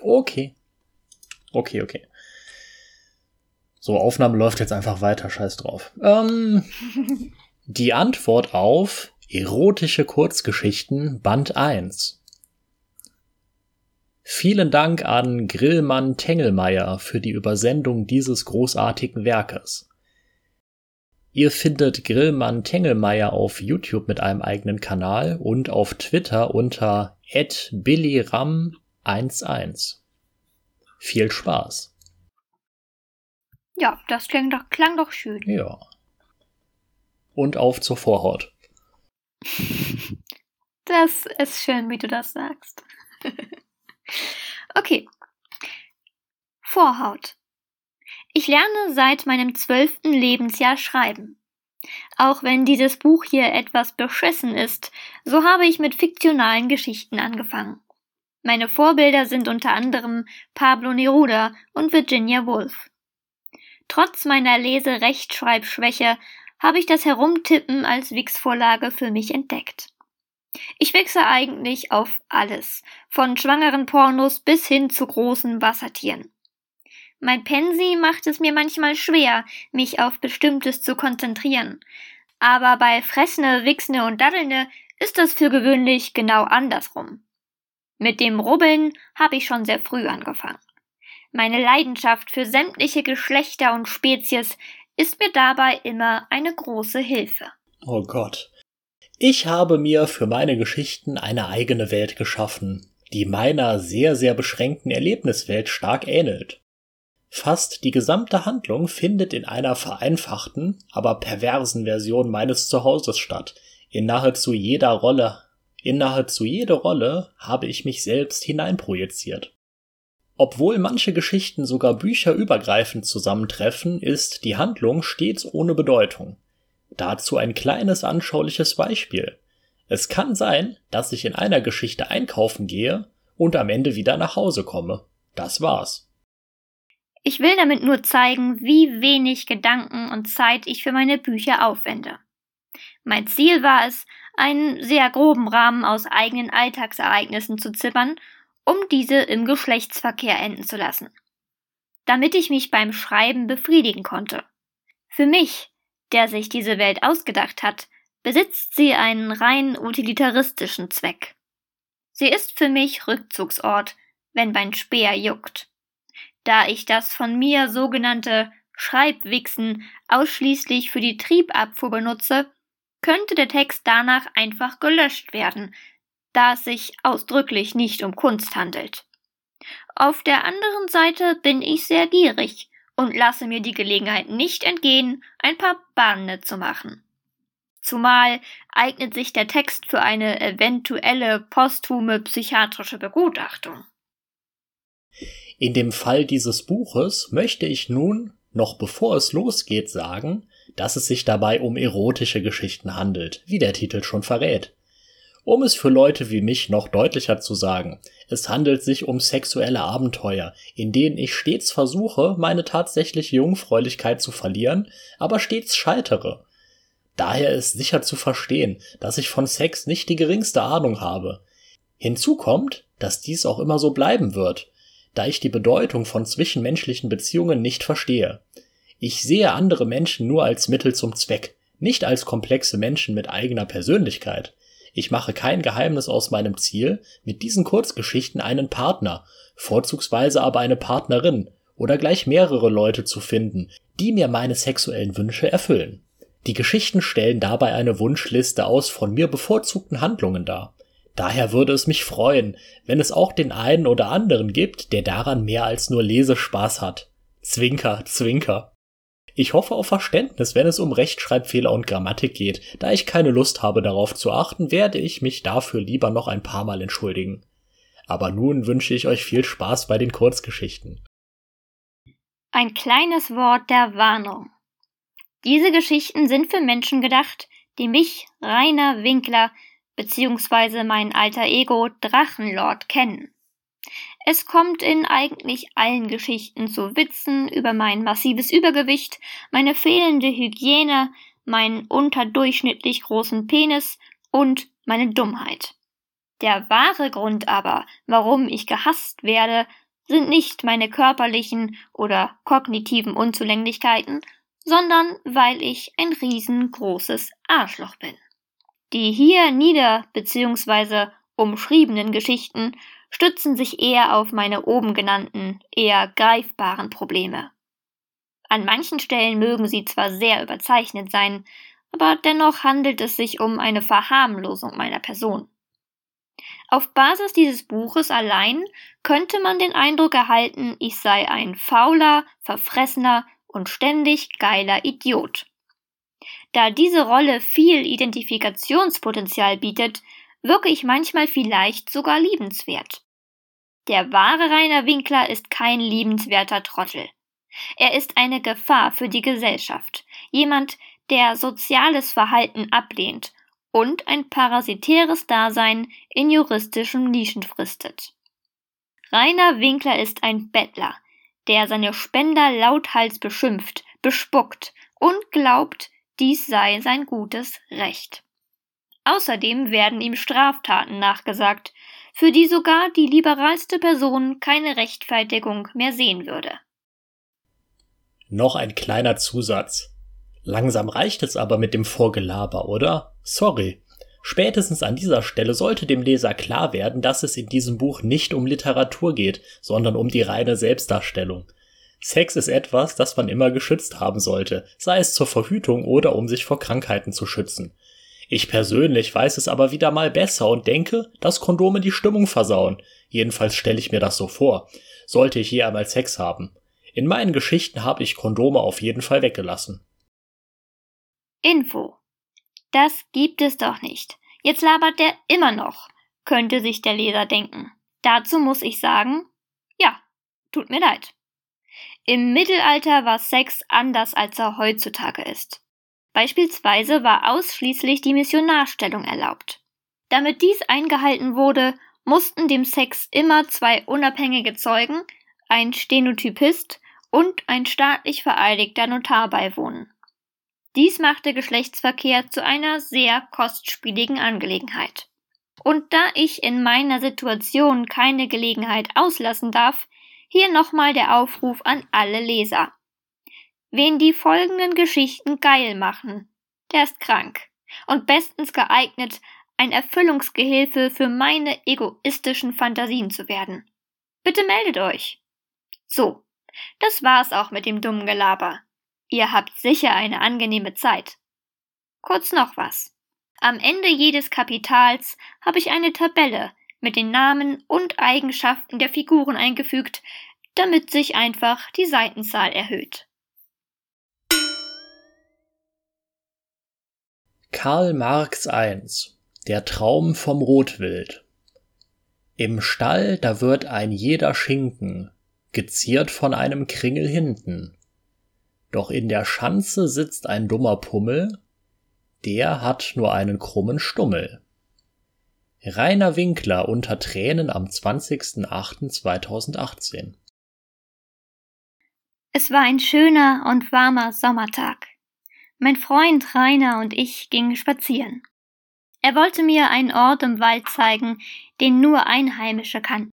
Okay. Okay, okay. So, Aufnahme läuft jetzt einfach weiter, scheiß drauf. Ähm, die Antwort auf Erotische Kurzgeschichten Band 1. Vielen Dank an Grillmann Tengelmeier für die Übersendung dieses großartigen Werkes. Ihr findet Grillmann Tengelmeier auf YouTube mit einem eigenen Kanal und auf Twitter unter billyram11. Viel Spaß. Ja, das klang doch, klang doch schön. Ja. Und auf zur Vorhaut. Das ist schön, wie du das sagst. okay. Vorhaut. Ich lerne seit meinem zwölften Lebensjahr schreiben. Auch wenn dieses Buch hier etwas beschissen ist, so habe ich mit fiktionalen Geschichten angefangen. Meine Vorbilder sind unter anderem Pablo Neruda und Virginia Woolf. Trotz meiner Lese-Rechtschreibschwäche habe ich das Herumtippen als Wix-Vorlage für mich entdeckt. Ich wechsle eigentlich auf alles, von schwangeren Pornos bis hin zu großen Wassertieren. Mein Pensi macht es mir manchmal schwer, mich auf Bestimmtes zu konzentrieren. Aber bei Fressne, Wichsne und Daddelne ist das für gewöhnlich genau andersrum. Mit dem Rubbeln habe ich schon sehr früh angefangen. Meine Leidenschaft für sämtliche Geschlechter und Spezies ist mir dabei immer eine große Hilfe. Oh Gott. Ich habe mir für meine Geschichten eine eigene Welt geschaffen, die meiner sehr, sehr beschränkten Erlebniswelt stark ähnelt. Fast die gesamte Handlung findet in einer vereinfachten, aber perversen Version meines Zuhauses statt. In nahezu jeder Rolle, in nahezu jede Rolle habe ich mich selbst hineinprojiziert. Obwohl manche Geschichten sogar bücherübergreifend zusammentreffen, ist die Handlung stets ohne Bedeutung. Dazu ein kleines anschauliches Beispiel. Es kann sein, dass ich in einer Geschichte einkaufen gehe und am Ende wieder nach Hause komme. Das war's. Ich will damit nur zeigen, wie wenig Gedanken und Zeit ich für meine Bücher aufwende. Mein Ziel war es, einen sehr groben Rahmen aus eigenen Alltagsereignissen zu zippern, um diese im Geschlechtsverkehr enden zu lassen. Damit ich mich beim Schreiben befriedigen konnte. Für mich, der sich diese Welt ausgedacht hat, besitzt sie einen rein utilitaristischen Zweck. Sie ist für mich Rückzugsort, wenn mein Speer juckt da ich das von mir sogenannte Schreibwichsen ausschließlich für die Triebabfuhr benutze, könnte der Text danach einfach gelöscht werden, da es sich ausdrücklich nicht um Kunst handelt. Auf der anderen Seite bin ich sehr gierig und lasse mir die Gelegenheit nicht entgehen, ein paar Bahnen zu machen. Zumal eignet sich der Text für eine eventuelle posthume psychiatrische Begutachtung. In dem Fall dieses Buches möchte ich nun, noch bevor es losgeht, sagen, dass es sich dabei um erotische Geschichten handelt, wie der Titel schon verrät. Um es für Leute wie mich noch deutlicher zu sagen, es handelt sich um sexuelle Abenteuer, in denen ich stets versuche, meine tatsächliche Jungfräulichkeit zu verlieren, aber stets scheitere. Daher ist sicher zu verstehen, dass ich von Sex nicht die geringste Ahnung habe. Hinzu kommt, dass dies auch immer so bleiben wird, da ich die Bedeutung von zwischenmenschlichen Beziehungen nicht verstehe. Ich sehe andere Menschen nur als Mittel zum Zweck, nicht als komplexe Menschen mit eigener Persönlichkeit. Ich mache kein Geheimnis aus meinem Ziel, mit diesen Kurzgeschichten einen Partner, vorzugsweise aber eine Partnerin oder gleich mehrere Leute zu finden, die mir meine sexuellen Wünsche erfüllen. Die Geschichten stellen dabei eine Wunschliste aus von mir bevorzugten Handlungen dar. Daher würde es mich freuen, wenn es auch den einen oder anderen gibt, der daran mehr als nur Lesespaß hat. Zwinker, zwinker. Ich hoffe auf Verständnis, wenn es um Rechtschreibfehler und Grammatik geht. Da ich keine Lust habe darauf zu achten, werde ich mich dafür lieber noch ein paar Mal entschuldigen. Aber nun wünsche ich euch viel Spaß bei den Kurzgeschichten. Ein kleines Wort der Warnung. Diese Geschichten sind für Menschen gedacht, die mich, Rainer Winkler, beziehungsweise mein alter Ego Drachenlord kennen. Es kommt in eigentlich allen Geschichten zu Witzen über mein massives Übergewicht, meine fehlende Hygiene, meinen unterdurchschnittlich großen Penis und meine Dummheit. Der wahre Grund aber, warum ich gehasst werde, sind nicht meine körperlichen oder kognitiven Unzulänglichkeiten, sondern weil ich ein riesengroßes Arschloch bin. Die hier nieder bzw. umschriebenen Geschichten stützen sich eher auf meine oben genannten, eher greifbaren Probleme. An manchen Stellen mögen sie zwar sehr überzeichnet sein, aber dennoch handelt es sich um eine Verharmlosung meiner Person. Auf Basis dieses Buches allein könnte man den Eindruck erhalten, ich sei ein fauler, verfressener und ständig geiler Idiot. Da diese Rolle viel Identifikationspotenzial bietet, wirke ich manchmal vielleicht sogar liebenswert. Der wahre Rainer Winkler ist kein liebenswerter Trottel. Er ist eine Gefahr für die Gesellschaft, jemand, der soziales Verhalten ablehnt und ein parasitäres Dasein in juristischen Nischen fristet. Rainer Winkler ist ein Bettler, der seine Spender lauthals beschimpft, bespuckt und glaubt, dies sei sein gutes Recht. Außerdem werden ihm Straftaten nachgesagt, für die sogar die liberalste Person keine Rechtfertigung mehr sehen würde. Noch ein kleiner Zusatz. Langsam reicht es aber mit dem Vorgelaber, oder? Sorry. Spätestens an dieser Stelle sollte dem Leser klar werden, dass es in diesem Buch nicht um Literatur geht, sondern um die reine Selbstdarstellung. Sex ist etwas, das man immer geschützt haben sollte, sei es zur Verhütung oder um sich vor Krankheiten zu schützen. Ich persönlich weiß es aber wieder mal besser und denke, dass Kondome die Stimmung versauen. Jedenfalls stelle ich mir das so vor. Sollte ich je einmal Sex haben. In meinen Geschichten habe ich Kondome auf jeden Fall weggelassen. Info. Das gibt es doch nicht. Jetzt labert der immer noch, könnte sich der Leser denken. Dazu muss ich sagen, ja, tut mir leid. Im Mittelalter war Sex anders, als er heutzutage ist. Beispielsweise war ausschließlich die Missionarstellung erlaubt. Damit dies eingehalten wurde, mussten dem Sex immer zwei unabhängige Zeugen, ein Stenotypist und ein staatlich vereidigter Notar beiwohnen. Dies machte Geschlechtsverkehr zu einer sehr kostspieligen Angelegenheit. Und da ich in meiner Situation keine Gelegenheit auslassen darf, hier nochmal der Aufruf an alle Leser. Wen die folgenden Geschichten geil machen, der ist krank und bestens geeignet, ein Erfüllungsgehilfe für meine egoistischen Fantasien zu werden. Bitte meldet euch. So, das war's auch mit dem dummen Gelaber. Ihr habt sicher eine angenehme Zeit. Kurz noch was. Am Ende jedes Kapitals habe ich eine Tabelle mit den Namen und Eigenschaften der Figuren eingefügt, damit sich einfach die Seitenzahl erhöht. Karl Marx I Der Traum vom Rotwild Im Stall, da wird ein jeder Schinken, geziert von einem Kringel hinten. Doch in der Schanze sitzt ein dummer Pummel, der hat nur einen krummen Stummel. Rainer Winkler unter Tränen am 20.08.2018 Es war ein schöner und warmer Sommertag. Mein Freund Rainer und ich gingen spazieren. Er wollte mir einen Ort im Wald zeigen, den nur Einheimische kannten.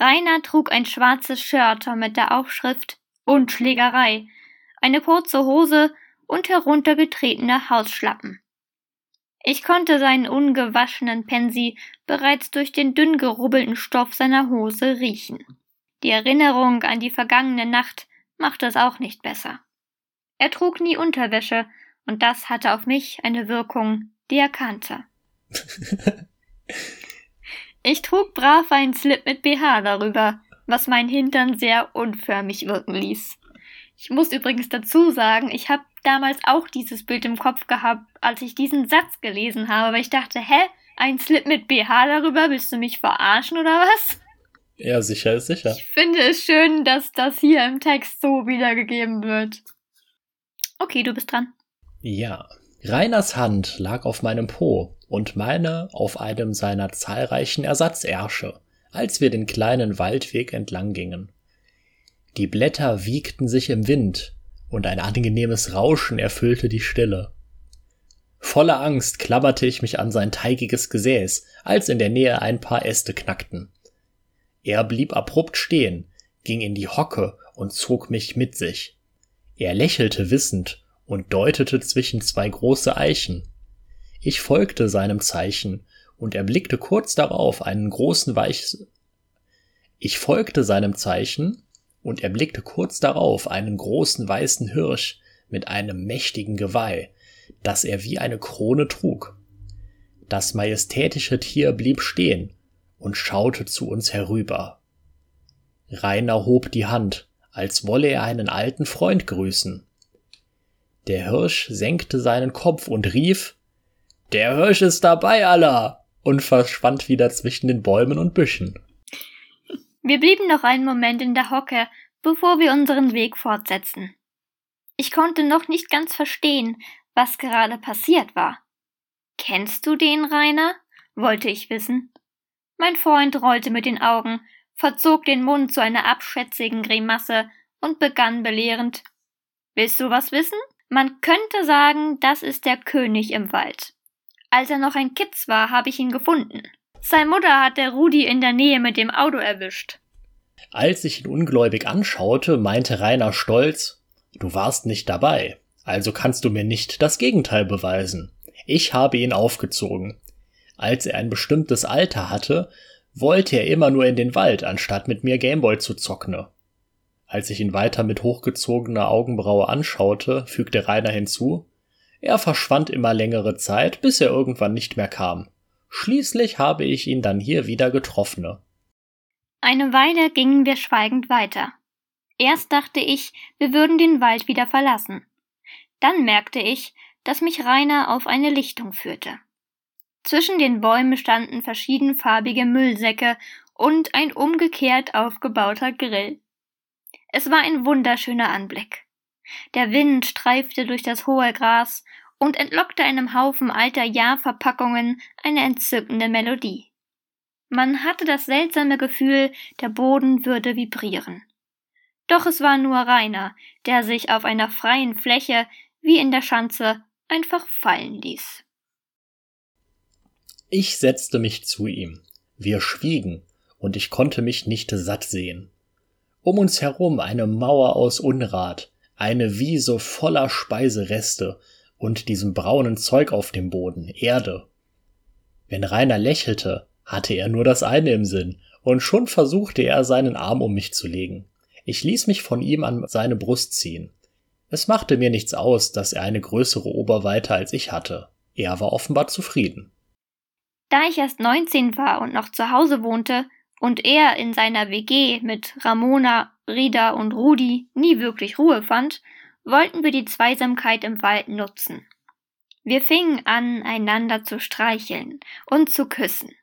Rainer trug ein schwarzes Shirt mit der Aufschrift und Schlägerei, eine kurze Hose und heruntergetretene Hausschlappen. Ich konnte seinen ungewaschenen Pensi bereits durch den dünn gerubbelten Stoff seiner Hose riechen. Die Erinnerung an die vergangene Nacht machte es auch nicht besser. Er trug nie Unterwäsche, und das hatte auf mich eine Wirkung, die er kannte. ich trug brav einen Slip mit BH darüber, was mein Hintern sehr unförmig wirken ließ. Ich muss übrigens dazu sagen, ich habe damals auch dieses Bild im Kopf gehabt, als ich diesen Satz gelesen habe, weil ich dachte, hä, ein Slip mit BH darüber, willst du mich verarschen oder was? Ja, sicher ist sicher. Ich finde es schön, dass das hier im Text so wiedergegeben wird. Okay, du bist dran. Ja. Reiners Hand lag auf meinem Po und meine auf einem seiner zahlreichen Ersatzersche, als wir den kleinen Waldweg entlang gingen. Die Blätter wiegten sich im Wind, und ein angenehmes Rauschen erfüllte die Stille. Voller Angst klammerte ich mich an sein teigiges Gesäß, als in der Nähe ein paar Äste knackten. Er blieb abrupt stehen, ging in die Hocke und zog mich mit sich. Er lächelte wissend und deutete zwischen zwei große Eichen. Ich folgte seinem Zeichen und erblickte kurz darauf einen großen Weich ich folgte seinem Zeichen und erblickte kurz darauf einen großen weißen Hirsch mit einem mächtigen Geweih, das er wie eine Krone trug. Das majestätische Tier blieb stehen und schaute zu uns herüber. Rainer hob die Hand, als wolle er einen alten Freund grüßen. Der Hirsch senkte seinen Kopf und rief Der Hirsch ist dabei, Allah! und verschwand wieder zwischen den Bäumen und Büschen. Wir blieben noch einen Moment in der Hocke, bevor wir unseren Weg fortsetzten. Ich konnte noch nicht ganz verstehen, was gerade passiert war. Kennst du den, Rainer? wollte ich wissen. Mein Freund rollte mit den Augen, verzog den Mund zu einer abschätzigen Grimasse und begann belehrend Willst du was wissen? Man könnte sagen, das ist der König im Wald. Als er noch ein Kitz war, habe ich ihn gefunden. Sein Mutter hat der Rudi in der Nähe mit dem Auto erwischt. Als ich ihn ungläubig anschaute, meinte Rainer stolz, du warst nicht dabei, also kannst du mir nicht das Gegenteil beweisen. Ich habe ihn aufgezogen. Als er ein bestimmtes Alter hatte, wollte er immer nur in den Wald, anstatt mit mir Gameboy zu zocken. Als ich ihn weiter mit hochgezogener Augenbraue anschaute, fügte Rainer hinzu, er verschwand immer längere Zeit, bis er irgendwann nicht mehr kam. Schließlich habe ich ihn dann hier wieder getroffen. Eine Weile gingen wir schweigend weiter. Erst dachte ich, wir würden den Wald wieder verlassen. Dann merkte ich, dass mich Rainer auf eine Lichtung führte. Zwischen den Bäumen standen verschiedenfarbige Müllsäcke und ein umgekehrt aufgebauter Grill. Es war ein wunderschöner Anblick. Der Wind streifte durch das hohe Gras und entlockte einem Haufen alter Jahrverpackungen eine entzückende Melodie. Man hatte das seltsame Gefühl, der Boden würde vibrieren. Doch es war nur Rainer, der sich auf einer freien Fläche, wie in der Schanze, einfach fallen ließ. Ich setzte mich zu ihm. Wir schwiegen, und ich konnte mich nicht satt sehen. Um uns herum eine Mauer aus Unrat, eine Wiese voller Speisereste und diesem braunen Zeug auf dem Boden, Erde. Wenn Rainer lächelte, hatte er nur das eine im Sinn, und schon versuchte er seinen Arm um mich zu legen. Ich ließ mich von ihm an seine Brust ziehen. Es machte mir nichts aus, dass er eine größere Oberweite als ich hatte. Er war offenbar zufrieden. Da ich erst 19 war und noch zu Hause wohnte und er in seiner WG mit Ramona, Rida und Rudi nie wirklich Ruhe fand, wollten wir die Zweisamkeit im Wald nutzen. Wir fingen an, einander zu streicheln und zu küssen.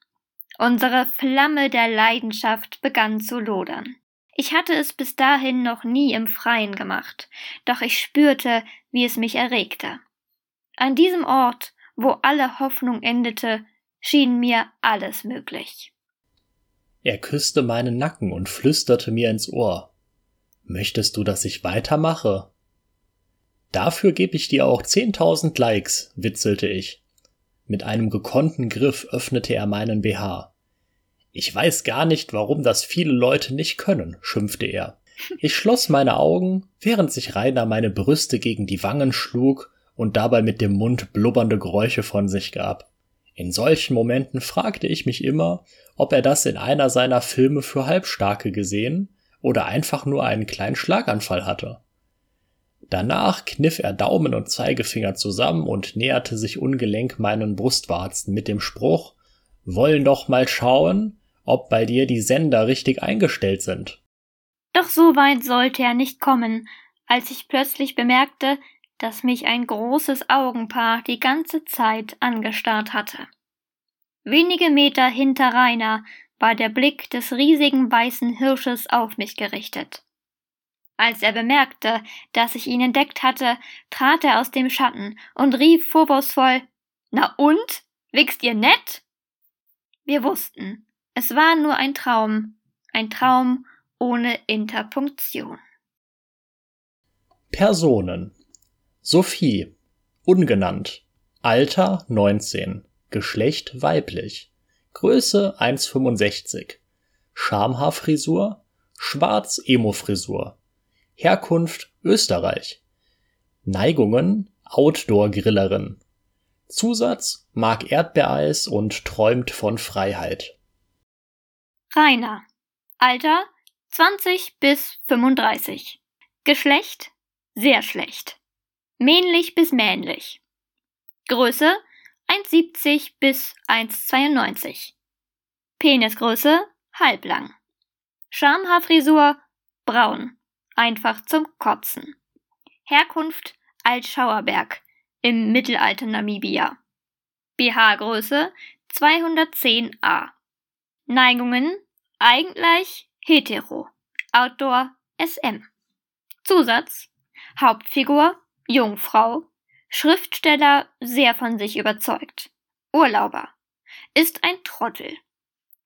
Unsere Flamme der Leidenschaft begann zu lodern. Ich hatte es bis dahin noch nie im Freien gemacht, doch ich spürte, wie es mich erregte. An diesem Ort, wo alle Hoffnung endete, schien mir alles möglich. Er küsste meinen Nacken und flüsterte mir ins Ohr. Möchtest du, dass ich weitermache? Dafür gebe ich dir auch zehntausend Likes, witzelte ich. Mit einem gekonnten Griff öffnete er meinen BH. Ich weiß gar nicht, warum das viele Leute nicht können, schimpfte er. Ich schloss meine Augen, während sich Rainer meine Brüste gegen die Wangen schlug und dabei mit dem Mund blubbernde Geräusche von sich gab. In solchen Momenten fragte ich mich immer, ob er das in einer seiner Filme für Halbstarke gesehen oder einfach nur einen kleinen Schlaganfall hatte. Danach kniff er Daumen und Zeigefinger zusammen und näherte sich ungelenk meinen Brustwarzen mit dem Spruch Wollen doch mal schauen, ob bei dir die Sender richtig eingestellt sind. Doch so weit sollte er nicht kommen, als ich plötzlich bemerkte, dass mich ein großes Augenpaar die ganze Zeit angestarrt hatte. Wenige Meter hinter Rainer war der Blick des riesigen weißen Hirsches auf mich gerichtet. Als er bemerkte, dass ich ihn entdeckt hatte, trat er aus dem Schatten und rief vorwurfsvoll Na und? Wichst ihr nett? Wir wussten, es war nur ein Traum, ein Traum ohne Interpunktion. Personen. Sophie, ungenannt, Alter 19, Geschlecht weiblich, Größe 1,65, Schamhaarfrisur, Schwarz-Emo-Frisur, Herkunft Österreich, Neigungen Outdoor-Grillerin, Zusatz mag Erdbeereis und träumt von Freiheit. Rainer. Alter 20 bis 35. Geschlecht sehr schlecht. Männlich bis männlich. Größe 1,70 bis 1,92. Penisgröße halblang. Schamhaarfrisur braun. Einfach zum Kotzen. Herkunft Altschauerberg im Mittelalter Namibia. BH-Größe 210a. Neigungen eigentlich hetero. Outdoor SM. Zusatz Hauptfigur Jungfrau. Schriftsteller sehr von sich überzeugt. Urlauber. Ist ein Trottel.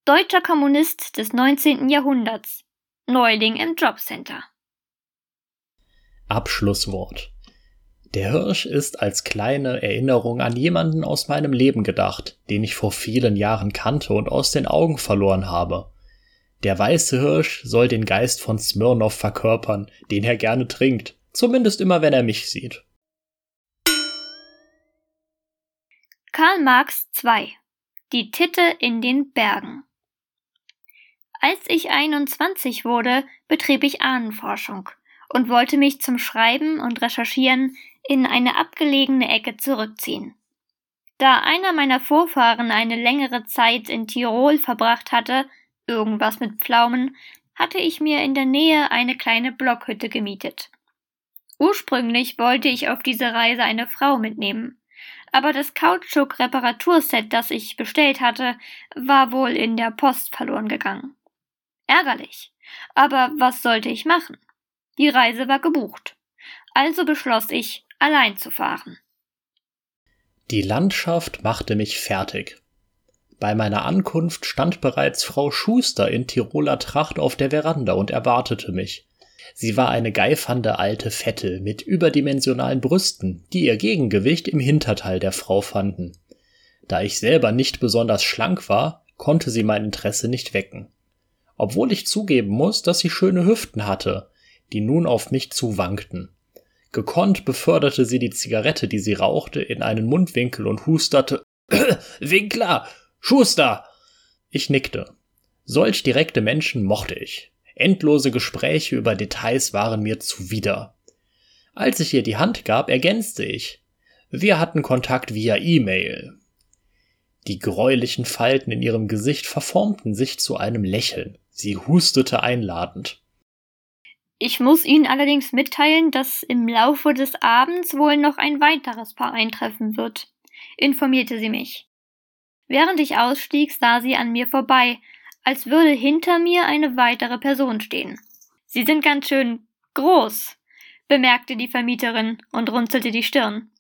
Deutscher Kommunist des 19. Jahrhunderts. Neuling im Jobcenter. Abschlusswort. Der Hirsch ist als kleine Erinnerung an jemanden aus meinem Leben gedacht, den ich vor vielen Jahren kannte und aus den Augen verloren habe. Der weiße Hirsch soll den Geist von Smirnoff verkörpern, den er gerne trinkt, zumindest immer wenn er mich sieht. Karl Marx II Die Titte in den Bergen Als ich 21 wurde, betrieb ich Ahnenforschung und wollte mich zum Schreiben und Recherchieren in eine abgelegene Ecke zurückziehen. Da einer meiner Vorfahren eine längere Zeit in Tirol verbracht hatte, irgendwas mit Pflaumen, hatte ich mir in der Nähe eine kleine Blockhütte gemietet. Ursprünglich wollte ich auf diese Reise eine Frau mitnehmen, aber das Kautschuk-Reparaturset, das ich bestellt hatte, war wohl in der Post verloren gegangen. Ärgerlich. Aber was sollte ich machen? Die Reise war gebucht. Also beschloss ich, allein zu fahren. Die Landschaft machte mich fertig. Bei meiner Ankunft stand bereits Frau Schuster in Tiroler Tracht auf der Veranda und erwartete mich. Sie war eine geifernde alte Fette mit überdimensionalen Brüsten, die ihr Gegengewicht im Hinterteil der Frau fanden. Da ich selber nicht besonders schlank war, konnte sie mein Interesse nicht wecken. Obwohl ich zugeben muss, dass sie schöne Hüften hatte, die nun auf mich zuwankten. Gekonnt beförderte sie die Zigarette, die sie rauchte, in einen Mundwinkel und husterte Winkler. Schuster. Ich nickte. Solch direkte Menschen mochte ich. Endlose Gespräche über Details waren mir zuwider. Als ich ihr die Hand gab, ergänzte ich. Wir hatten Kontakt via E-Mail. Die gräulichen Falten in ihrem Gesicht verformten sich zu einem Lächeln. Sie hustete einladend. Ich muss Ihnen allerdings mitteilen, dass im Laufe des Abends wohl noch ein weiteres Paar eintreffen wird, informierte sie mich. Während ich ausstieg, sah sie an mir vorbei, als würde hinter mir eine weitere Person stehen. Sie sind ganz schön groß, bemerkte die Vermieterin und runzelte die Stirn.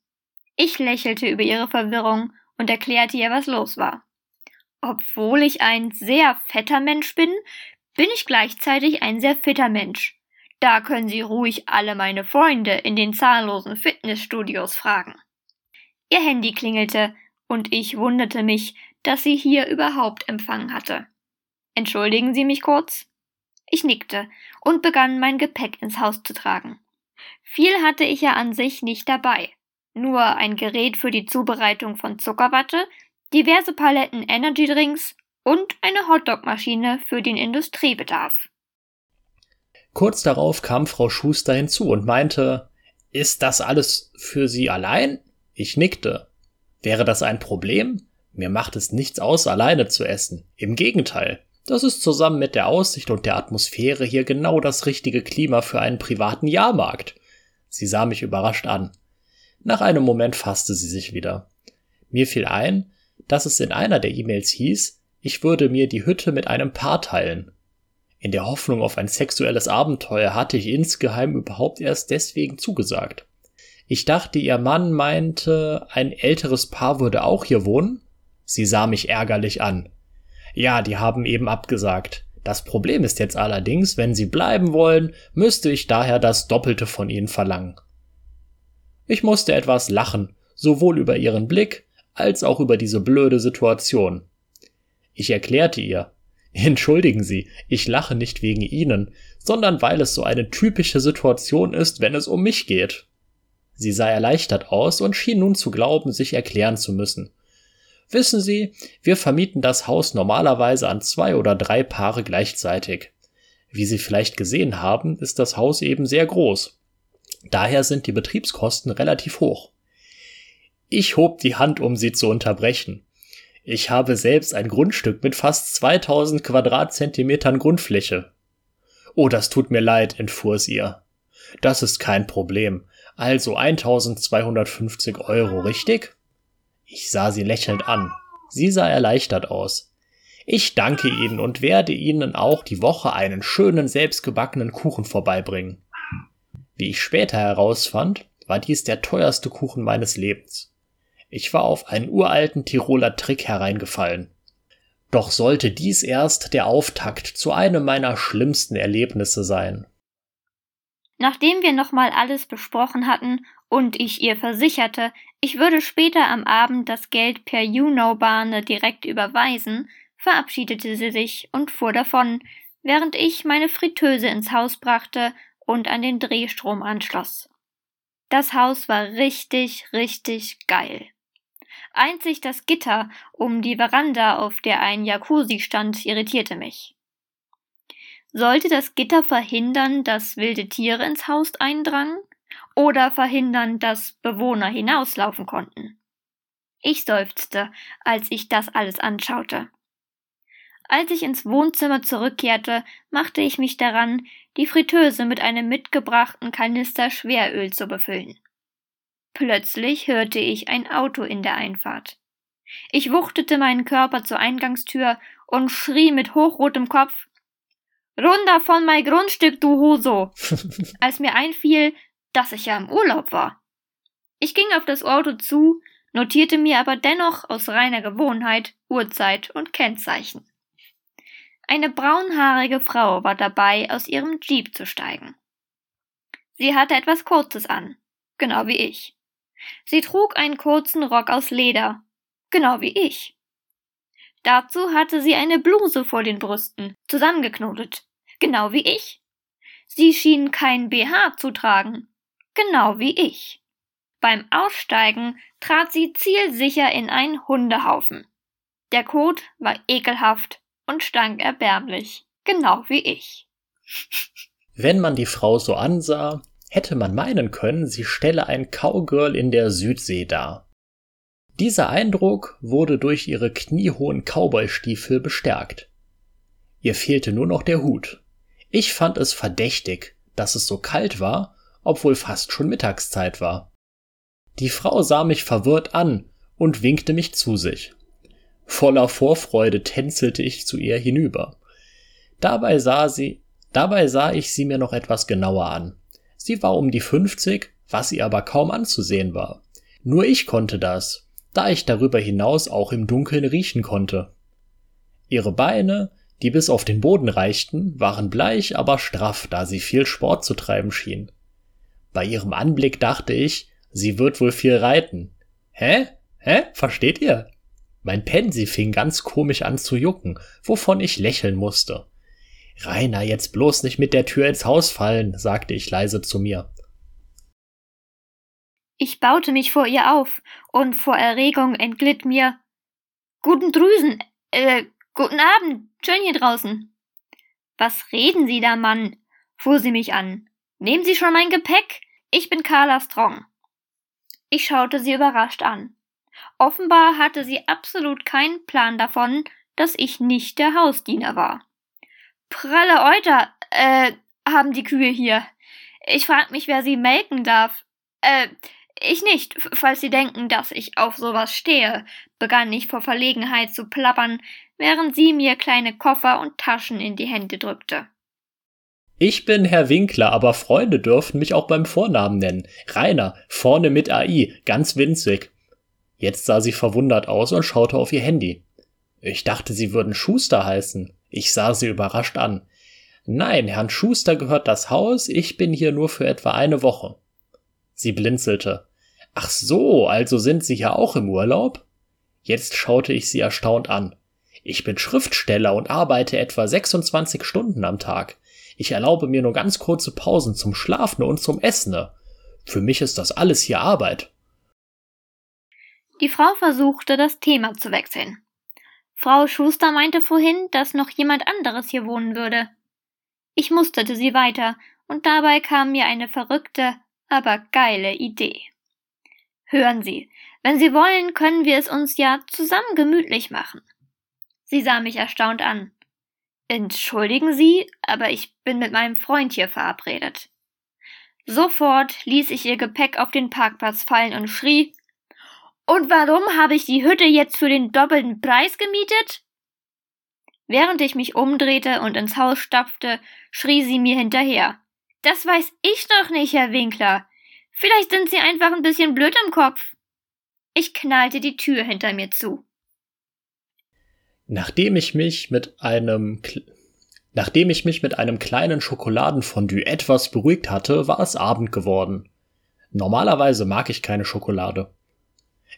Ich lächelte über ihre Verwirrung und erklärte ihr, was los war. Obwohl ich ein sehr fetter Mensch bin, bin ich gleichzeitig ein sehr fitter Mensch. Da können Sie ruhig alle meine Freunde in den zahllosen Fitnessstudios fragen. Ihr Handy klingelte, und ich wunderte mich, dass sie hier überhaupt Empfang hatte. Entschuldigen Sie mich kurz? Ich nickte und begann mein Gepäck ins Haus zu tragen. Viel hatte ich ja an sich nicht dabei. Nur ein Gerät für die Zubereitung von Zuckerwatte, diverse Paletten Energydrinks und eine Hotdog-Maschine für den Industriebedarf. Kurz darauf kam Frau Schuster hinzu und meinte, ist das alles für Sie allein? Ich nickte. Wäre das ein Problem? Mir macht es nichts aus, alleine zu essen. Im Gegenteil. Das ist zusammen mit der Aussicht und der Atmosphäre hier genau das richtige Klima für einen privaten Jahrmarkt. Sie sah mich überrascht an. Nach einem Moment fasste sie sich wieder. Mir fiel ein, dass es in einer der E-Mails hieß, ich würde mir die Hütte mit einem Paar teilen. In der Hoffnung auf ein sexuelles Abenteuer hatte ich insgeheim überhaupt erst deswegen zugesagt. Ich dachte, ihr Mann meinte, ein älteres Paar würde auch hier wohnen. Sie sah mich ärgerlich an. Ja, die haben eben abgesagt. Das Problem ist jetzt allerdings, wenn sie bleiben wollen, müsste ich daher das Doppelte von ihnen verlangen. Ich musste etwas lachen, sowohl über ihren Blick als auch über diese blöde Situation. Ich erklärte ihr, Entschuldigen Sie, ich lache nicht wegen Ihnen, sondern weil es so eine typische Situation ist, wenn es um mich geht. Sie sah erleichtert aus und schien nun zu glauben, sich erklären zu müssen. Wissen Sie, wir vermieten das Haus normalerweise an zwei oder drei Paare gleichzeitig. Wie Sie vielleicht gesehen haben, ist das Haus eben sehr groß. Daher sind die Betriebskosten relativ hoch. Ich hob die Hand, um sie zu unterbrechen. Ich habe selbst ein Grundstück mit fast 2000 Quadratzentimetern Grundfläche. Oh, das tut mir leid, entfuhr es ihr. Das ist kein Problem. Also 1250 Euro, richtig? Ich sah sie lächelnd an. Sie sah erleichtert aus. Ich danke Ihnen und werde Ihnen auch die Woche einen schönen selbstgebackenen Kuchen vorbeibringen. Wie ich später herausfand, war dies der teuerste Kuchen meines Lebens. Ich war auf einen uralten Tiroler Trick hereingefallen. Doch sollte dies erst der Auftakt zu einem meiner schlimmsten Erlebnisse sein. Nachdem wir nochmal alles besprochen hatten und ich ihr versicherte, ich würde später am Abend das Geld per YouNow-Bahne direkt überweisen, verabschiedete sie sich und fuhr davon, während ich meine Fritteuse ins Haus brachte und an den Drehstrom anschloss. Das Haus war richtig, richtig geil. Einzig das Gitter um die Veranda, auf der ein Jacuzzi stand, irritierte mich. Sollte das Gitter verhindern, dass wilde Tiere ins Haus eindrangen? Oder verhindern, dass Bewohner hinauslaufen konnten? Ich seufzte, als ich das alles anschaute. Als ich ins Wohnzimmer zurückkehrte, machte ich mich daran, die Fritteuse mit einem mitgebrachten Kanister Schweröl zu befüllen. Plötzlich hörte ich ein Auto in der Einfahrt. Ich wuchtete meinen Körper zur Eingangstür und schrie mit hochrotem Kopf Runter von mein Grundstück, du Hoso! als mir einfiel, dass ich ja im Urlaub war. Ich ging auf das Auto zu, notierte mir aber dennoch aus reiner Gewohnheit Uhrzeit und Kennzeichen. Eine braunhaarige Frau war dabei, aus ihrem Jeep zu steigen. Sie hatte etwas Kurzes an, genau wie ich. Sie trug einen kurzen Rock aus Leder, genau wie ich. Dazu hatte sie eine Bluse vor den Brüsten, zusammengeknotet, genau wie ich. Sie schien kein BH zu tragen, genau wie ich. Beim Aussteigen trat sie zielsicher in einen Hundehaufen. Der Kot war ekelhaft und stank erbärmlich, genau wie ich. Wenn man die Frau so ansah, hätte man meinen können, sie stelle ein Cowgirl in der Südsee dar. Dieser Eindruck wurde durch ihre kniehohen Cowboystiefel bestärkt. Ihr fehlte nur noch der Hut. Ich fand es verdächtig, dass es so kalt war, obwohl fast schon Mittagszeit war. Die Frau sah mich verwirrt an und winkte mich zu sich. Voller Vorfreude tänzelte ich zu ihr hinüber. Dabei sah sie, dabei sah ich sie mir noch etwas genauer an. Sie war um die 50, was ihr aber kaum anzusehen war. Nur ich konnte das, da ich darüber hinaus auch im Dunkeln riechen konnte. Ihre Beine, die bis auf den Boden reichten, waren bleich, aber straff, da sie viel Sport zu treiben schien. Bei ihrem Anblick dachte ich, sie wird wohl viel reiten. Hä? Hä? Versteht ihr? Mein Pensi fing ganz komisch an zu jucken, wovon ich lächeln musste. Rainer, jetzt bloß nicht mit der Tür ins Haus fallen, sagte ich leise zu mir. Ich baute mich vor ihr auf, und vor Erregung entglitt mir Guten Drüsen, äh, guten Abend, schön hier draußen. Was reden Sie da, Mann? fuhr sie mich an. Nehmen Sie schon mein Gepäck? Ich bin Carla Strong. Ich schaute sie überrascht an. Offenbar hatte sie absolut keinen Plan davon, dass ich nicht der Hausdiener war. Pralle Euter, äh, haben die Kühe hier. Ich frag mich, wer sie melken darf. Äh, ich nicht, falls Sie denken, dass ich auf sowas stehe, begann ich vor Verlegenheit zu plappern, während sie mir kleine Koffer und Taschen in die Hände drückte. Ich bin Herr Winkler, aber Freunde dürfen mich auch beim Vornamen nennen. Rainer, vorne mit AI, ganz winzig. Jetzt sah sie verwundert aus und schaute auf ihr Handy. Ich dachte, sie würden Schuster heißen. Ich sah sie überrascht an. Nein, Herrn Schuster gehört das Haus, ich bin hier nur für etwa eine Woche. Sie blinzelte. Ach so, also sind Sie ja auch im Urlaub? Jetzt schaute ich sie erstaunt an. Ich bin Schriftsteller und arbeite etwa 26 Stunden am Tag. Ich erlaube mir nur ganz kurze Pausen zum Schlafen und zum Essen. Für mich ist das alles hier Arbeit. Die Frau versuchte, das Thema zu wechseln. Frau Schuster meinte vorhin, dass noch jemand anderes hier wohnen würde. Ich musterte sie weiter, und dabei kam mir eine verrückte, aber geile Idee. Hören Sie, wenn Sie wollen, können wir es uns ja zusammen gemütlich machen. Sie sah mich erstaunt an. Entschuldigen Sie, aber ich bin mit meinem Freund hier verabredet. Sofort ließ ich ihr Gepäck auf den Parkplatz fallen und schrie Und warum habe ich die Hütte jetzt für den doppelten Preis gemietet? Während ich mich umdrehte und ins Haus stapfte, schrie sie mir hinterher. Das weiß ich doch nicht, Herr Winkler. Vielleicht sind Sie einfach ein bisschen blöd im Kopf. Ich knallte die Tür hinter mir zu. Nachdem ich mich mit einem Nachdem ich mich mit einem kleinen Schokoladenfondue etwas beruhigt hatte, war es Abend geworden. Normalerweise mag ich keine Schokolade.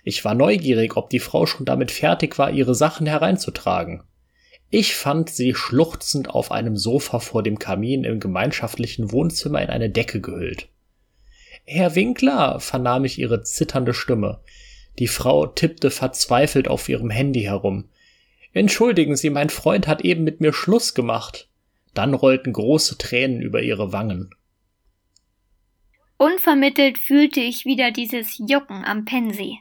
Ich war neugierig, ob die Frau schon damit fertig war, ihre Sachen hereinzutragen. Ich fand sie schluchzend auf einem Sofa vor dem Kamin im gemeinschaftlichen Wohnzimmer in eine Decke gehüllt. Herr Winkler, vernahm ich ihre zitternde Stimme. Die Frau tippte verzweifelt auf ihrem Handy herum. Entschuldigen Sie, mein Freund hat eben mit mir Schluss gemacht. Dann rollten große Tränen über ihre Wangen. Unvermittelt fühlte ich wieder dieses Jucken am Pensi.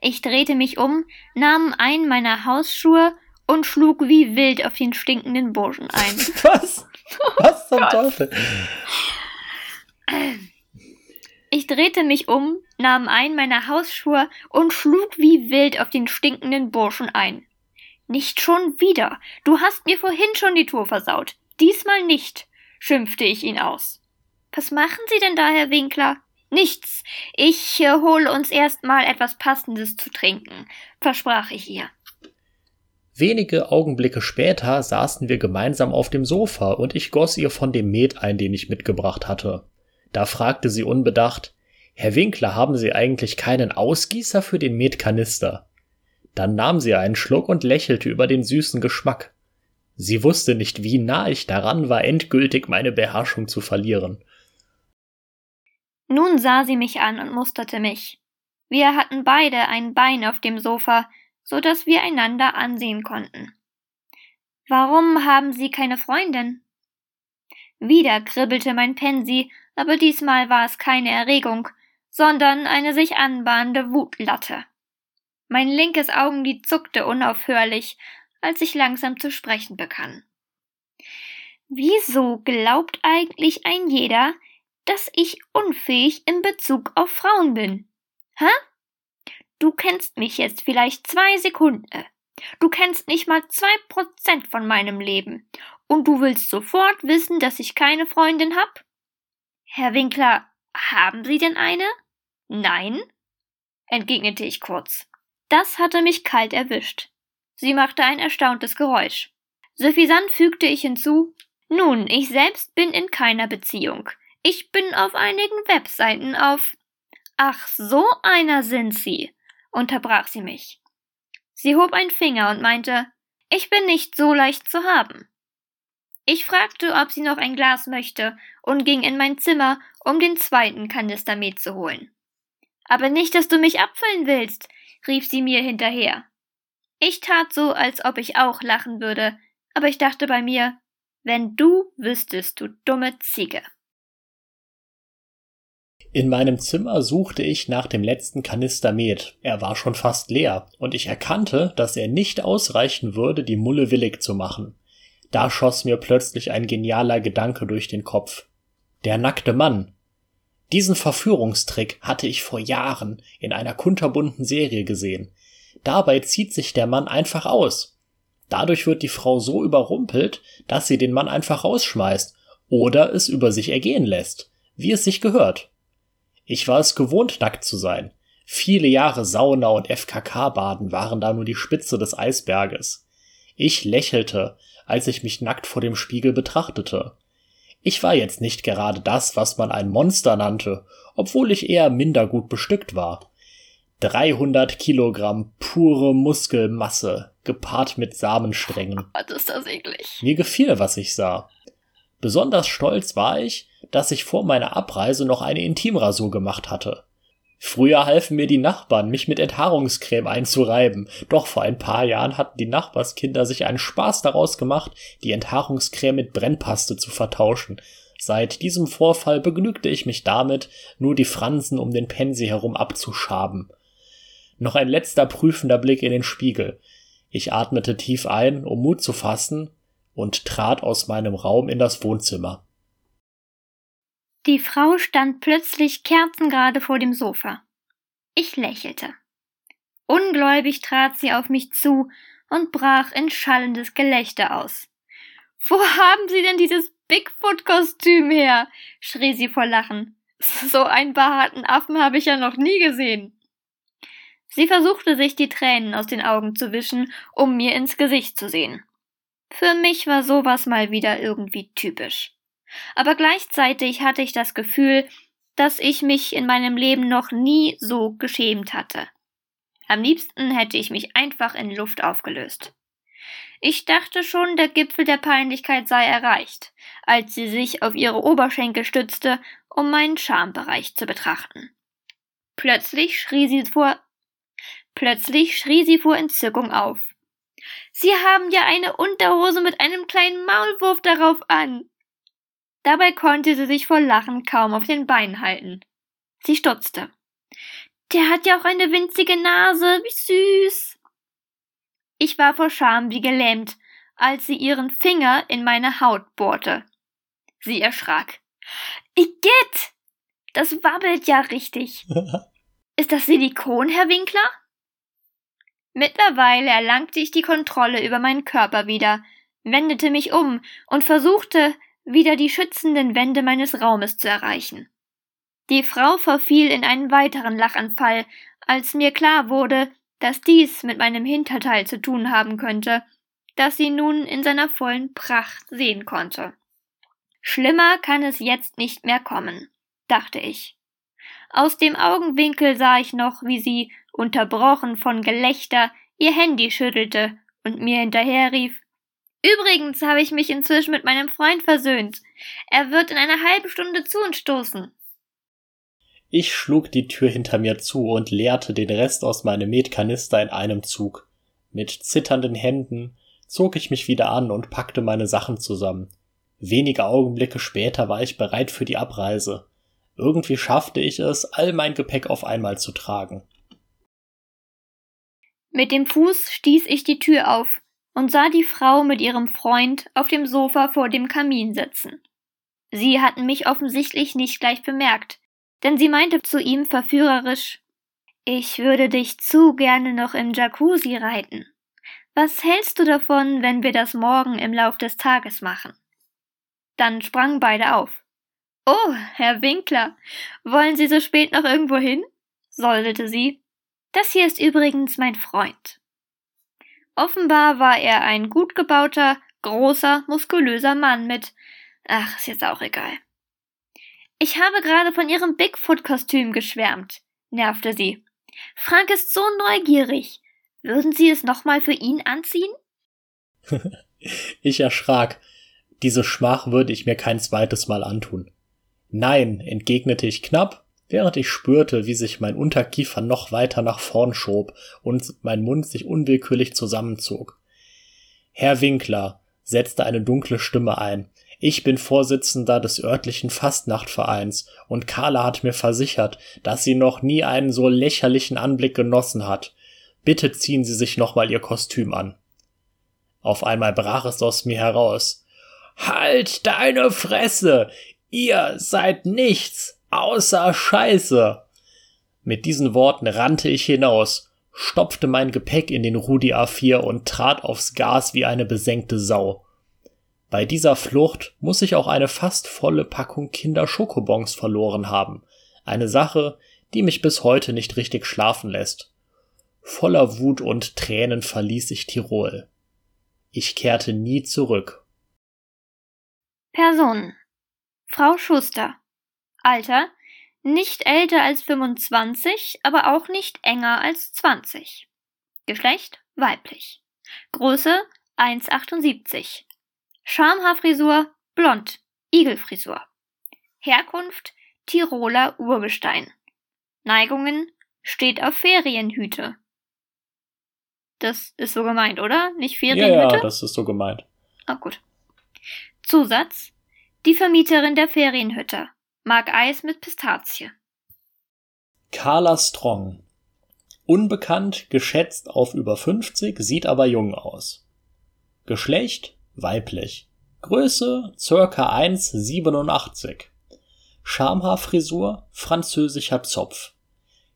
Ich drehte mich um, nahm einen meiner Hausschuhe und schlug wie wild auf den stinkenden Burschen ein. Was? Was zum Teufel? Ich drehte mich um, nahm einen meiner Hausschuhe und schlug wie wild auf den stinkenden Burschen ein. Nicht schon wieder. Du hast mir vorhin schon die Tour versaut. Diesmal nicht, schimpfte ich ihn aus. Was machen Sie denn da, Herr Winkler? Nichts. Ich äh, hole uns erst mal etwas Passendes zu trinken, versprach ich ihr. Wenige Augenblicke später saßen wir gemeinsam auf dem Sofa und ich goss ihr von dem Met ein, den ich mitgebracht hatte. Da fragte sie unbedacht, Herr Winkler, haben Sie eigentlich keinen Ausgießer für den Metkanister? Dann nahm sie einen Schluck und lächelte über den süßen Geschmack. Sie wusste nicht, wie nah ich daran war, endgültig meine Beherrschung zu verlieren. Nun sah sie mich an und musterte mich. Wir hatten beide ein Bein auf dem Sofa, so dass wir einander ansehen konnten. Warum haben Sie keine Freundin? Wieder kribbelte mein Pensi, aber diesmal war es keine Erregung, sondern eine sich anbahnende Wutlatte. Mein linkes Augenlid zuckte unaufhörlich, als ich langsam zu sprechen begann. Wieso glaubt eigentlich ein jeder, dass ich unfähig in Bezug auf Frauen bin? Hä? Du kennst mich jetzt vielleicht zwei Sekunden. Du kennst nicht mal zwei Prozent von meinem Leben. Und du willst sofort wissen, dass ich keine Freundin hab? Herr Winkler, haben Sie denn eine? Nein? entgegnete ich kurz. Das hatte mich kalt erwischt. Sie machte ein erstauntes Geräusch. Suffisant fügte ich hinzu Nun, ich selbst bin in keiner Beziehung. Ich bin auf einigen Webseiten auf. Ach, so einer sind Sie, unterbrach sie mich. Sie hob einen Finger und meinte, ich bin nicht so leicht zu haben. Ich fragte, ob sie noch ein Glas möchte und ging in mein Zimmer, um den zweiten Kanister Met zu holen. Aber nicht, dass du mich abfüllen willst rief sie mir hinterher. Ich tat so, als ob ich auch lachen würde, aber ich dachte bei mir, wenn du wüsstest, du dumme Ziege. In meinem Zimmer suchte ich nach dem letzten Kanister Met. Er war schon fast leer, und ich erkannte, dass er nicht ausreichen würde, die Mulle willig zu machen. Da schoss mir plötzlich ein genialer Gedanke durch den Kopf. Der nackte Mann, diesen Verführungstrick hatte ich vor Jahren in einer kunterbunten Serie gesehen. Dabei zieht sich der Mann einfach aus. Dadurch wird die Frau so überrumpelt, dass sie den Mann einfach rausschmeißt oder es über sich ergehen lässt, wie es sich gehört. Ich war es gewohnt, nackt zu sein. Viele Jahre Sauna und FKK-Baden waren da nur die Spitze des Eisberges. Ich lächelte, als ich mich nackt vor dem Spiegel betrachtete. Ich war jetzt nicht gerade das, was man ein Monster nannte, obwohl ich eher minder gut bestückt war. 300 Kilogramm pure Muskelmasse, gepaart mit Samensträngen. Was ist das eklig? Mir gefiel, was ich sah. Besonders stolz war ich, dass ich vor meiner Abreise noch eine Intimrasur gemacht hatte. Früher halfen mir die Nachbarn, mich mit Enthaarungscreme einzureiben, doch vor ein paar Jahren hatten die Nachbarskinder sich einen Spaß daraus gemacht, die Enthaarungscreme mit Brennpaste zu vertauschen. Seit diesem Vorfall begnügte ich mich damit, nur die Fransen um den Pensi herum abzuschaben. Noch ein letzter prüfender Blick in den Spiegel. Ich atmete tief ein, um Mut zu fassen, und trat aus meinem Raum in das Wohnzimmer. Die Frau stand plötzlich kerzengerade vor dem Sofa. Ich lächelte. Ungläubig trat sie auf mich zu und brach in schallendes Gelächter aus. Wo haben Sie denn dieses Bigfoot-Kostüm her? schrie sie vor Lachen. So einen behaarten Affen habe ich ja noch nie gesehen. Sie versuchte sich die Tränen aus den Augen zu wischen, um mir ins Gesicht zu sehen. Für mich war sowas mal wieder irgendwie typisch aber gleichzeitig hatte ich das Gefühl, dass ich mich in meinem Leben noch nie so geschämt hatte. Am liebsten hätte ich mich einfach in Luft aufgelöst. Ich dachte schon, der Gipfel der Peinlichkeit sei erreicht, als sie sich auf ihre Oberschenkel stützte, um meinen Schambereich zu betrachten. Plötzlich schrie sie vor Plötzlich schrie sie vor Entzückung auf. Sie haben ja eine Unterhose mit einem kleinen Maulwurf darauf an. Dabei konnte sie sich vor Lachen kaum auf den Beinen halten. Sie stutzte. Der hat ja auch eine winzige Nase, wie süß. Ich war vor Scham wie gelähmt, als sie ihren Finger in meine Haut bohrte. Sie erschrak. Igitt! Das wabbelt ja richtig. Ist das Silikon, Herr Winkler? Mittlerweile erlangte ich die Kontrolle über meinen Körper wieder, wendete mich um und versuchte, wieder die schützenden Wände meines Raumes zu erreichen. Die Frau verfiel in einen weiteren Lachanfall, als mir klar wurde, dass dies mit meinem Hinterteil zu tun haben könnte, das sie nun in seiner vollen Pracht sehen konnte. Schlimmer kann es jetzt nicht mehr kommen, dachte ich. Aus dem Augenwinkel sah ich noch, wie sie, unterbrochen von Gelächter, ihr Handy schüttelte und mir hinterherrief Übrigens habe ich mich inzwischen mit meinem Freund versöhnt. Er wird in einer halben Stunde zu uns stoßen. Ich schlug die Tür hinter mir zu und leerte den Rest aus meinem Metkanister in einem Zug. Mit zitternden Händen zog ich mich wieder an und packte meine Sachen zusammen. Wenige Augenblicke später war ich bereit für die Abreise. Irgendwie schaffte ich es, all mein Gepäck auf einmal zu tragen. Mit dem Fuß stieß ich die Tür auf, und sah die Frau mit ihrem Freund auf dem Sofa vor dem Kamin sitzen. Sie hatten mich offensichtlich nicht gleich bemerkt, denn sie meinte zu ihm verführerisch Ich würde dich zu gerne noch im Jacuzzi reiten. Was hältst du davon, wenn wir das morgen im Lauf des Tages machen? Dann sprangen beide auf. Oh, Herr Winkler, wollen Sie so spät noch irgendwo hin? säuselte sie. Das hier ist übrigens mein Freund. Offenbar war er ein gut gebauter, großer, muskulöser Mann mit. Ach, ist jetzt auch egal. Ich habe gerade von Ihrem Bigfoot-Kostüm geschwärmt, nervte sie. Frank ist so neugierig. Würden Sie es nochmal für ihn anziehen? ich erschrak. Diese Schmach würde ich mir kein zweites Mal antun. Nein, entgegnete ich knapp während ich spürte, wie sich mein Unterkiefer noch weiter nach vorn schob und mein Mund sich unwillkürlich zusammenzog. Herr Winkler, setzte eine dunkle Stimme ein. Ich bin Vorsitzender des örtlichen Fastnachtvereins und Carla hat mir versichert, dass sie noch nie einen so lächerlichen Anblick genossen hat. Bitte ziehen Sie sich nochmal Ihr Kostüm an. Auf einmal brach es aus mir heraus. Halt deine Fresse! Ihr seid nichts! Außer Scheiße. Mit diesen Worten rannte ich hinaus, stopfte mein Gepäck in den Rudi A4 und trat aufs Gas wie eine besenkte Sau. Bei dieser Flucht muss ich auch eine fast volle Packung Kinder Schokobons verloren haben. Eine Sache, die mich bis heute nicht richtig schlafen lässt. Voller Wut und Tränen verließ ich Tirol. Ich kehrte nie zurück. Personen Frau Schuster. Alter nicht älter als 25, aber auch nicht enger als 20. Geschlecht weiblich. Größe 1,78. Schamhaarfrisur blond, Igelfrisur. Herkunft Tiroler Urgestein. Neigungen steht auf Ferienhüte. Das ist so gemeint, oder? Nicht Ferienhüte? Ja, ja, das ist so gemeint. Ah, gut. Zusatz. Die Vermieterin der Ferienhütte mag Eis mit Pistazie. Carla Strong. Unbekannt, geschätzt auf über 50, sieht aber jung aus. Geschlecht weiblich. Größe circa 1,87. Schamhaarfrisur französischer Zopf.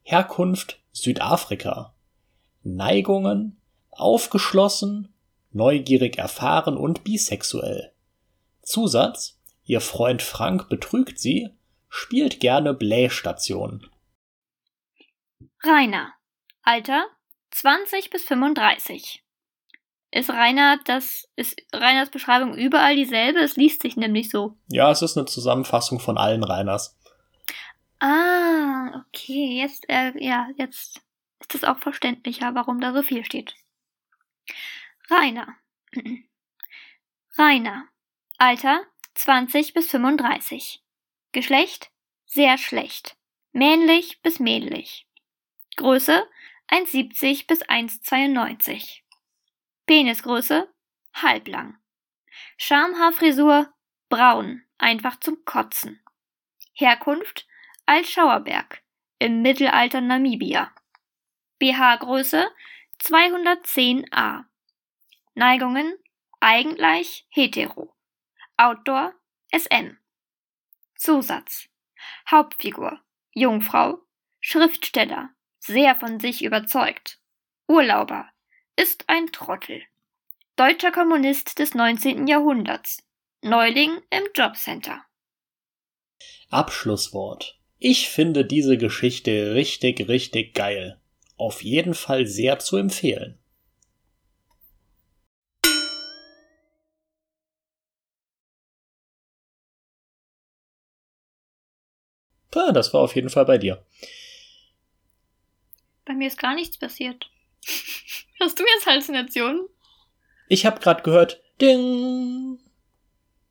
Herkunft Südafrika. Neigungen aufgeschlossen, neugierig erfahren und bisexuell. Zusatz Ihr Freund Frank betrügt sie, spielt gerne Blähstation. Rainer. Alter 20 bis 35. Ist Rainer das ist Rainers Beschreibung überall dieselbe? Es liest sich nämlich so. Ja, es ist eine Zusammenfassung von allen Rainers. Ah, okay, jetzt äh, ja, jetzt ist es auch verständlicher, warum da so viel steht. Rainer. Rainer. Alter 20 bis 35. Geschlecht sehr schlecht. Männlich bis männlich. Größe 1,70 bis 1,92. Penisgröße halblang. Schamhaarfrisur braun, einfach zum Kotzen. Herkunft Altschauerberg im Mittelalter Namibia. BH-Größe 210a. Neigungen eigentlich hetero. Outdoor SM. Zusatz. Hauptfigur. Jungfrau. Schriftsteller. Sehr von sich überzeugt. Urlauber. Ist ein Trottel. Deutscher Kommunist des 19. Jahrhunderts. Neuling im Jobcenter. Abschlusswort. Ich finde diese Geschichte richtig, richtig geil. Auf jeden Fall sehr zu empfehlen. Ah, das war auf jeden Fall bei dir. Bei mir ist gar nichts passiert. Hast du jetzt Halluzinationen? Ich habe gerade gehört, Ding.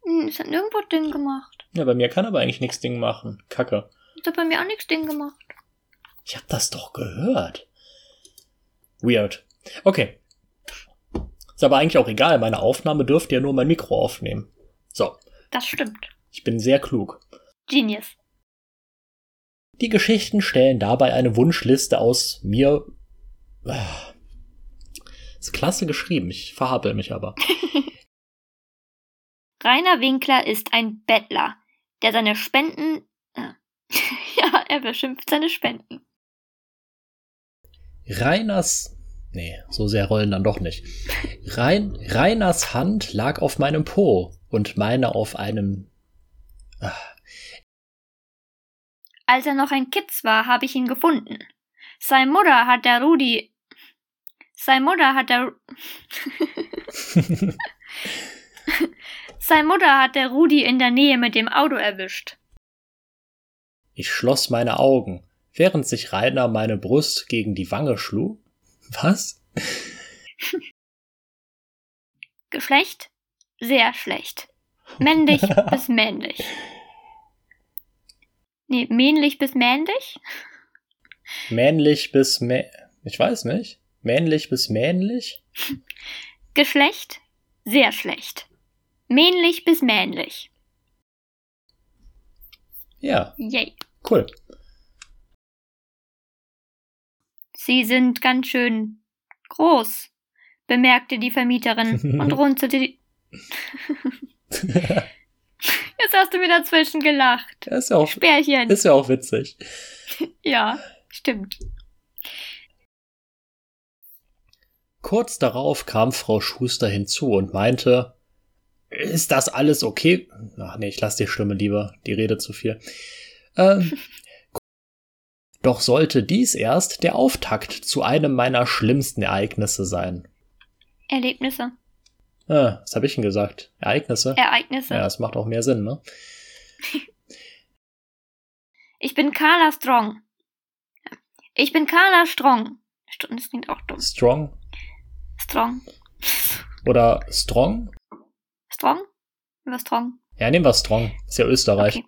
Hm, es hat nirgendwo Ding gemacht. Ja, bei mir kann aber eigentlich nichts Ding machen. Kacke. Es hat bei mir auch nichts Ding gemacht. Ich hab das doch gehört. Weird. Okay. Ist aber eigentlich auch egal. Meine Aufnahme dürfte ja nur mein Mikro aufnehmen. So. Das stimmt. Ich bin sehr klug. Genius. Die Geschichten stellen dabei eine Wunschliste aus mir. Ist klasse geschrieben, ich verhappel mich aber. Rainer Winkler ist ein Bettler, der seine Spenden. Äh, ja, er beschimpft seine Spenden. Reiners. Nee, so sehr rollen dann doch nicht. Rein, Reiners Hand lag auf meinem Po und meine auf einem. Ah. Als er noch ein Kitz war, habe ich ihn gefunden. Sein Mutter hat der Rudi. Sein Mutter hat der. Sein Mutter hat der Rudi in der Nähe mit dem Auto erwischt. Ich schloss meine Augen, während sich Rainer meine Brust gegen die Wange schlug. Was? Geschlecht? Sehr schlecht. Männlich bis männlich. Nee, männlich bis männlich? Männlich bis mä Ich weiß nicht. Männlich bis männlich? Geschlecht? Sehr schlecht. Männlich bis männlich. Ja. Yay. Cool. Sie sind ganz schön groß, bemerkte die Vermieterin und runzelte die. Jetzt hast du mir dazwischen gelacht. Das ist ja auch, Spärchen. ist ja auch witzig. Ja, stimmt. Kurz darauf kam Frau Schuster hinzu und meinte, ist das alles okay? Ach nee, ich lasse die Stimme lieber, die Rede zu viel. Ähm, doch sollte dies erst der Auftakt zu einem meiner schlimmsten Ereignisse sein. Erlebnisse. Ah, was habe ich denn gesagt? Ereignisse? Ereignisse. Ja, das macht auch mehr Sinn, ne? ich bin Carla Strong. Ich bin Carla Strong. Das klingt auch dumm. Strong? Strong. Oder Strong? Strong? Nehmen wir Strong. Ja, nehmen wir Strong. Ist ja Österreich. Okay.